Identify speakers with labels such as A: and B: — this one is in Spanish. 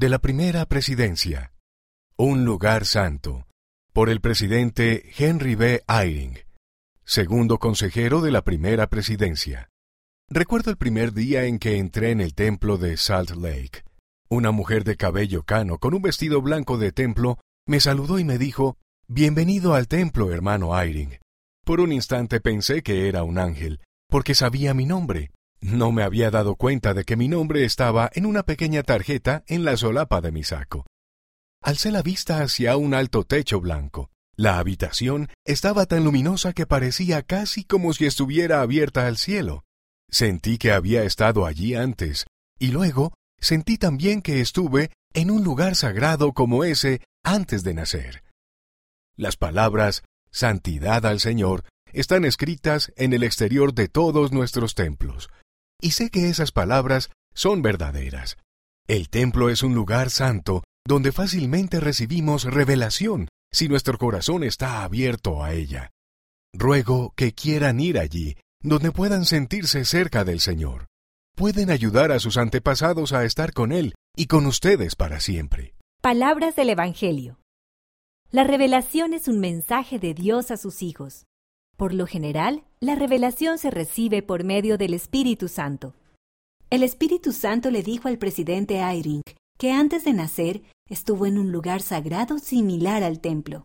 A: de la primera presidencia. Un lugar santo. Por el presidente Henry B. Eyring, segundo consejero de la primera presidencia. Recuerdo el primer día en que entré en el templo de Salt Lake. Una mujer de cabello cano con un vestido blanco de templo me saludó y me dijo, Bienvenido al templo, hermano Eyring. Por un instante pensé que era un ángel, porque sabía mi nombre. No me había dado cuenta de que mi nombre estaba en una pequeña tarjeta en la solapa de mi saco. Alcé la vista hacia un alto techo blanco. La habitación estaba tan luminosa que parecía casi como si estuviera abierta al cielo. Sentí que había estado allí antes, y luego sentí también que estuve en un lugar sagrado como ese antes de nacer. Las palabras Santidad al Señor están escritas en el exterior de todos nuestros templos, y sé que esas palabras son verdaderas. El templo es un lugar santo donde fácilmente recibimos revelación si nuestro corazón está abierto a ella. Ruego que quieran ir allí, donde puedan sentirse cerca del Señor. Pueden ayudar a sus antepasados a estar con Él y con ustedes para siempre.
B: Palabras del Evangelio. La revelación es un mensaje de Dios a sus hijos. Por lo general, la revelación se recibe por medio del Espíritu Santo. El Espíritu Santo le dijo al presidente Eyring que antes de nacer estuvo en un lugar sagrado similar al templo.